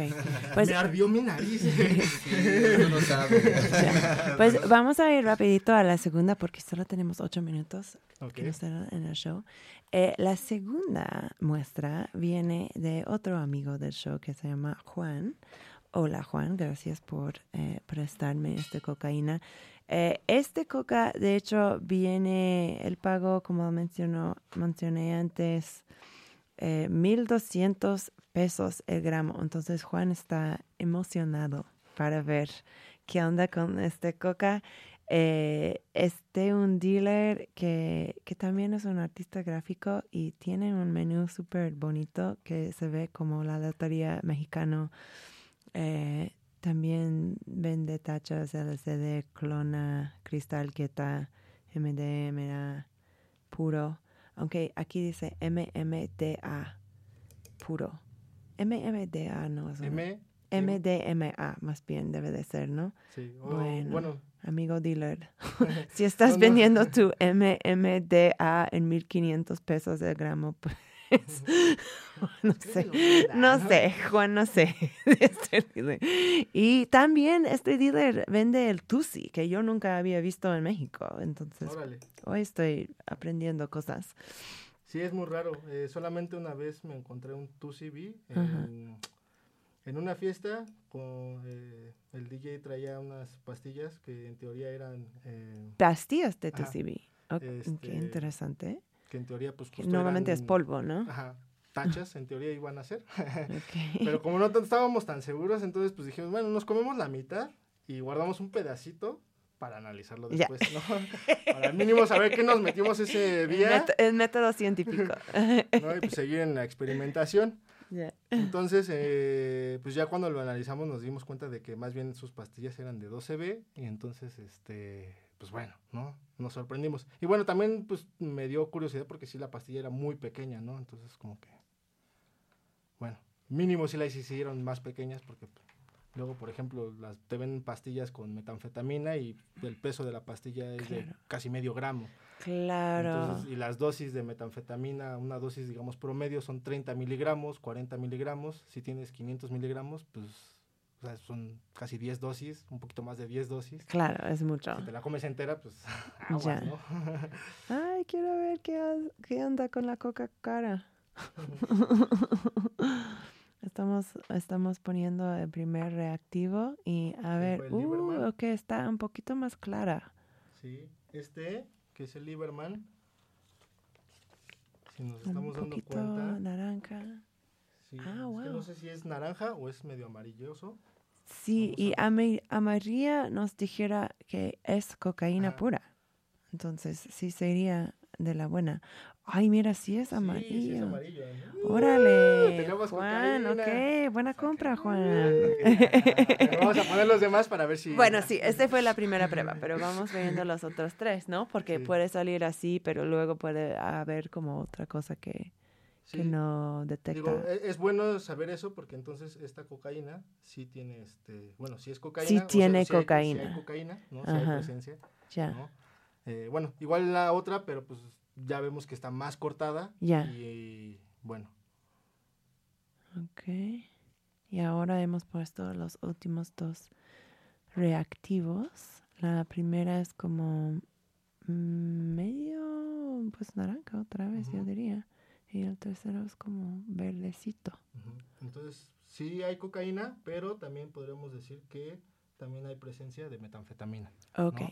Pues, Me ardió mi nariz. No sabe. ya. Pues vamos a ir rapidito a la segunda porque solo tenemos ocho minutos Ok. que nos quedan en el show. Eh, la segunda muestra viene de otro amigo del show que se llama Juan. Hola Juan, gracias por eh, prestarme esta cocaína. Eh, este coca, de hecho, viene, el pago, como mencioné antes, eh, 1.200 pesos el gramo. Entonces Juan está emocionado para ver qué onda con este coca. Eh, este un dealer que, que también es un artista gráfico y tiene un menú súper bonito que se ve como la lotería mexicano. Eh, también vende tachas LCD, clona, cristal, quieta, MDMA, puro. Aunque aquí dice MMDA, puro. MMDA no es M. MDMA, más bien debe de ser, ¿no? Sí. Bueno. bueno, Amigo dealer, si estás No, no. vendiendo tu MMDA en 1500 pesos el gramo, pues no sé, no sé, Juan, no sé. este. Y también este dealer vende el Tusi, que yo nunca había visto en México. Entonces, órale. hoy estoy aprendiendo cosas. Sí, es muy raro. Eh, solamente una vez me encontré un 2CB Ajá. en, en una fiesta. Con, eh, el DJ traía unas pastillas que en teoría eran, eh, Pastillas de. Tusi. Ok, Qué Este, interesante. Que en teoría pues justo normalmente es polvo, ¿no? Ajá, tachas en teoría iban a ser. Ok. Pero como no estábamos tan seguros, entonces pues dijimos, bueno, nos comemos la mitad y guardamos un pedacito para analizarlo Ya. después, ¿no? Para al mínimo saber qué nos metimos ese El, día, el método científico. ¿no? Y pues seguir en la experimentación. Ya. Entonces, eh, pues ya cuando lo analizamos nos dimos cuenta de que más bien sus pastillas eran de 12B y entonces, este, pues bueno, ¿no? Nos sorprendimos. Y bueno, también pues me dio curiosidad porque sí la pastilla era muy pequeña, ¿no? Entonces como que, bueno, mínimo sí las hicieron más pequeñas porque pues, luego, por ejemplo, las, te ven pastillas con metanfetamina y el peso de la pastilla es de casi medio gramo. Claro. Entonces, y las dosis de metanfetamina, una dosis, digamos, promedio son 30 miligramos, 40 miligramos. Si tienes 500 miligramos, pues sea, son casi 10 dosis, un poquito más de 10 dosis. Claro, es mucho. Si te la comes entera, pues aguas, Ya. ¿no? Ay, quiero ver qué, qué onda con la coca cara. estamos, estamos poniendo el primer reactivo y a ¿Qué ver, uh, ok, está un poquito más clara. sí, este, que es el Lieberman, si nos Un estamos dando poquito cuenta, naranja. sí, Ah, es que wow. no sé si es naranja o es medio amarilloso. Sí, y a- Amarilla nos dijera que es cocaína pura. Entonces, sí sería de la buena. Ay, mira, sí es Sí, amarillo. sí es amarillo. ¿no? Órale, tenemos Juan, cocaína. ok, buena compra, Juan. Vamos a poner los demás para ver si... Bueno, sí, esta fue la primera prueba, pero vamos viendo los otros tres, ¿no? Porque Sí. puede salir así, pero luego puede haber como otra cosa que, que Sí. no detecta. Digo, e- es bueno saber eso porque entonces esta cocaína sí tiene, este, bueno, sí es cocaína. Sí sea, tiene hay- sí hay cocaína. cocaína, ¿no? Sí hay Ajá. presencia, ya, ¿no? Eh, bueno, igual la otra, pero pues ya vemos que está más cortada. Ya. Y, bueno, ok. Y ahora hemos puesto los últimos dos reactivos. La primera es como medio, pues naranja otra vez, yo diría. Y el tercero es como verdecito. entonces sí hay cocaína, pero también podríamos decir que también hay presencia de metanfetamina. Ok. ¿no?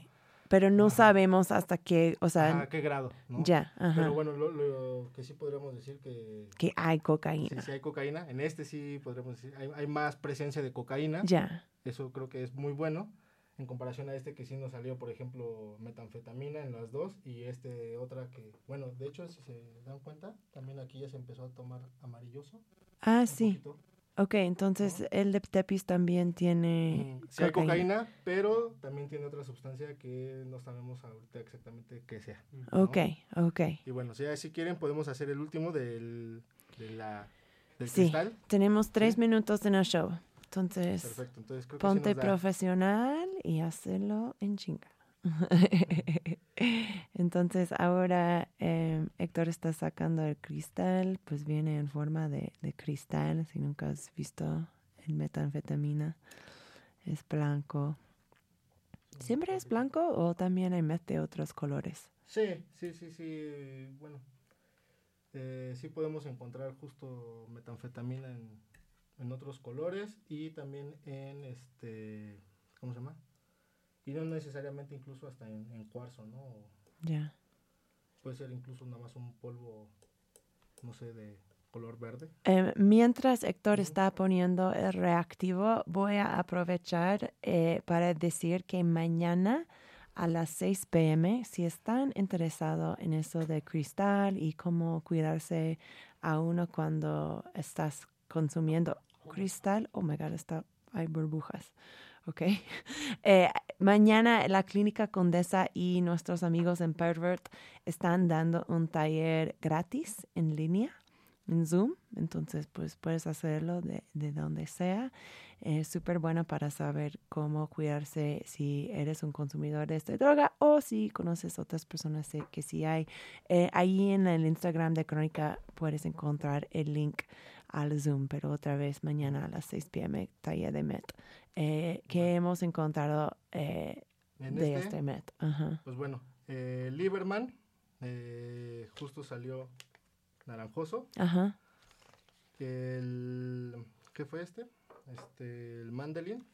Pero no Ajá. sabemos hasta qué, o sea, ¿A qué grado? ¿no? ya, ajá, Pero bueno, lo, lo que sí podríamos decir que que hay sí, cocaína. sí hay cocaína, en este sí podríamos decir, hay, hay más presencia de cocaína. Ya, Eso creo que es muy bueno en comparación a este que sí nos salió, por ejemplo, metanfetamina en las dos y este otra que, bueno, de hecho, si se dan cuenta, también aquí ya se empezó a tomar amarilloso. ah, sí. poquito. Ok, entonces el de Tepis también tiene Mm, Sí hay cocaína, pero también tiene otra sustancia que no sabemos ahorita exactamente qué sea. ¿no? Ok, ok. Y bueno, si, si quieren podemos hacer el último del, de la, del Sí. cristal. Tenemos tres Sí. minutos en el show. Entonces, Perfecto, entonces creo que sí ponte profesional y hazlo en chinga. Entonces ahora eh, Héctor está sacando el cristal, pues viene en forma de, de cristal, si nunca has visto el metanfetamina, es blanco. ¿Siempre es blanco o también hay mete otros colores? Sí, sí, sí, sí. Bueno, eh, sí podemos encontrar justo metanfetamina en, en otros colores y también en este, ¿cómo se llama? Y no necesariamente incluso hasta en, en cuarzo, ¿no? O Ya. puede ser incluso nada más un polvo, no sé, de color verde. Eh, mientras Héctor está poniendo el reactivo, voy a aprovechar eh, para decir que mañana a las 6 pm. Si están interesados en eso de cristal y cómo cuidarse a uno cuando estás consumiendo cristal, oh my god, está, hay burbujas. Ok. Eh, mañana la Clínica Condesa y nuestros amigos en Pervert están dando un taller gratis en línea, en Zoom. Entonces, pues puedes hacerlo de, de donde sea. Es súper bueno para saber cómo cuidarse si eres un consumidor de esta droga o si conoces otras personas que sí hay. Eh, ahí en el Instagram de Crónica puedes encontrar el link al Zoom, pero otra vez mañana a las 6 pm, taller de MET, eh, que hemos encontrado eh, En de este, este MET. Ajá. pues bueno, eh, Lieberman, eh, justo salió naranjoso. Ajá. El, ¿Qué fue este? Este, el Mandelin.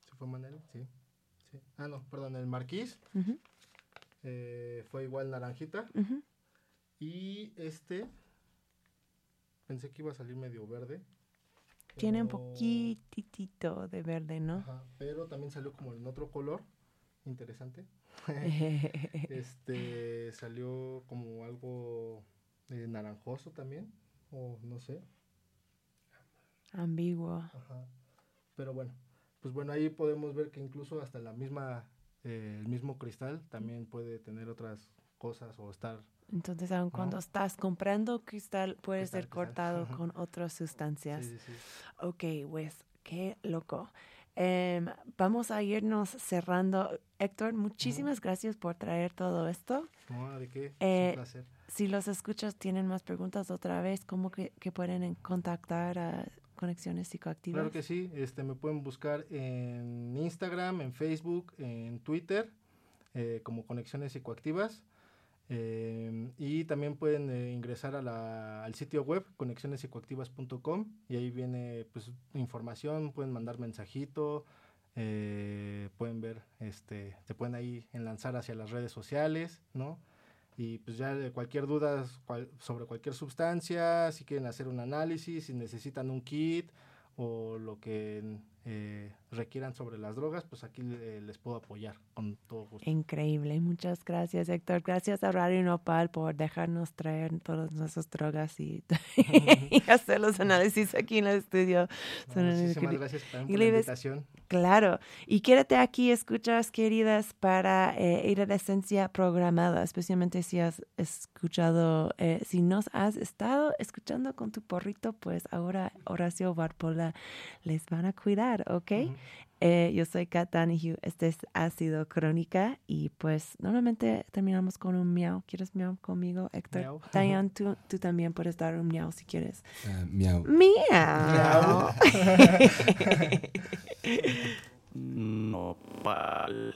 ¿Sí fue Mandelin? Sí. sí. Ah, no, perdón, el Marquís. eh, fue igual naranjita. Y este, pensé que iba a salir medio verde. Tiene un poquitito de verde, ¿no? Ajá, pero también salió como en otro color. Interesante. este salió como algo eh, naranjoso también. O no sé. Ambiguo. Ajá. Pero bueno, pues bueno, ahí podemos ver que incluso hasta la misma, eh, el mismo cristal también puede tener otras cosas o estar. Entonces, aun cuando No. estás comprando cristal, puede Cristal, ser cortado con otras sustancias. Sí, sí. Ok, pues, qué loco. Em, vamos a irnos cerrando. Héctor, muchísimas gracias por traer todo esto. No, ¿de qué? Es Eh, un placer. Si los escuchas tienen más preguntas otra vez, ¿cómo que, que pueden en- contactar a Conexiones Psicoactivas? Claro que sí, este, me pueden buscar en Instagram, en Facebook, en Twitter, eh, como Conexiones Psicoactivas. Eh, y también pueden eh, ingresar a la- al sitio web conexionespsicoactivas.com y ahí viene pues información, pueden mandar mensajito, eh, pueden ver, este, se pueden ahí enlazar hacia las redes sociales, ¿no? Y pues ya cualquier duda sobre cualquier sustancia, si quieren hacer un análisis, si necesitan un kit o lo que eh, requieran sobre las drogas, pues aquí eh, les puedo apoyar con todo gusto. Increíble, muchas gracias Héctor. Gracias a Radio Nopal por dejarnos traer todas nuestras drogas y, y hacer los análisis aquí en el estudio. Muchísimas gracias también por la invitación. Claro, y quédate aquí, escuchas queridas, para eh, iridescencia programada, especialmente si has escuchado, eh, si nos has estado escuchando con tu porrito, pues ahora Horacio Barpola les van a cuidar, ¿ok? Eh, yo soy Kat Danihue, este es Ácido Crónica y pues normalmente terminamos con un miau. ¿Quieres miau conmigo, Héctor? Miau. Diane, tú, tú también puedes dar un miau si quieres. Ah, miau. Miau. Nopal.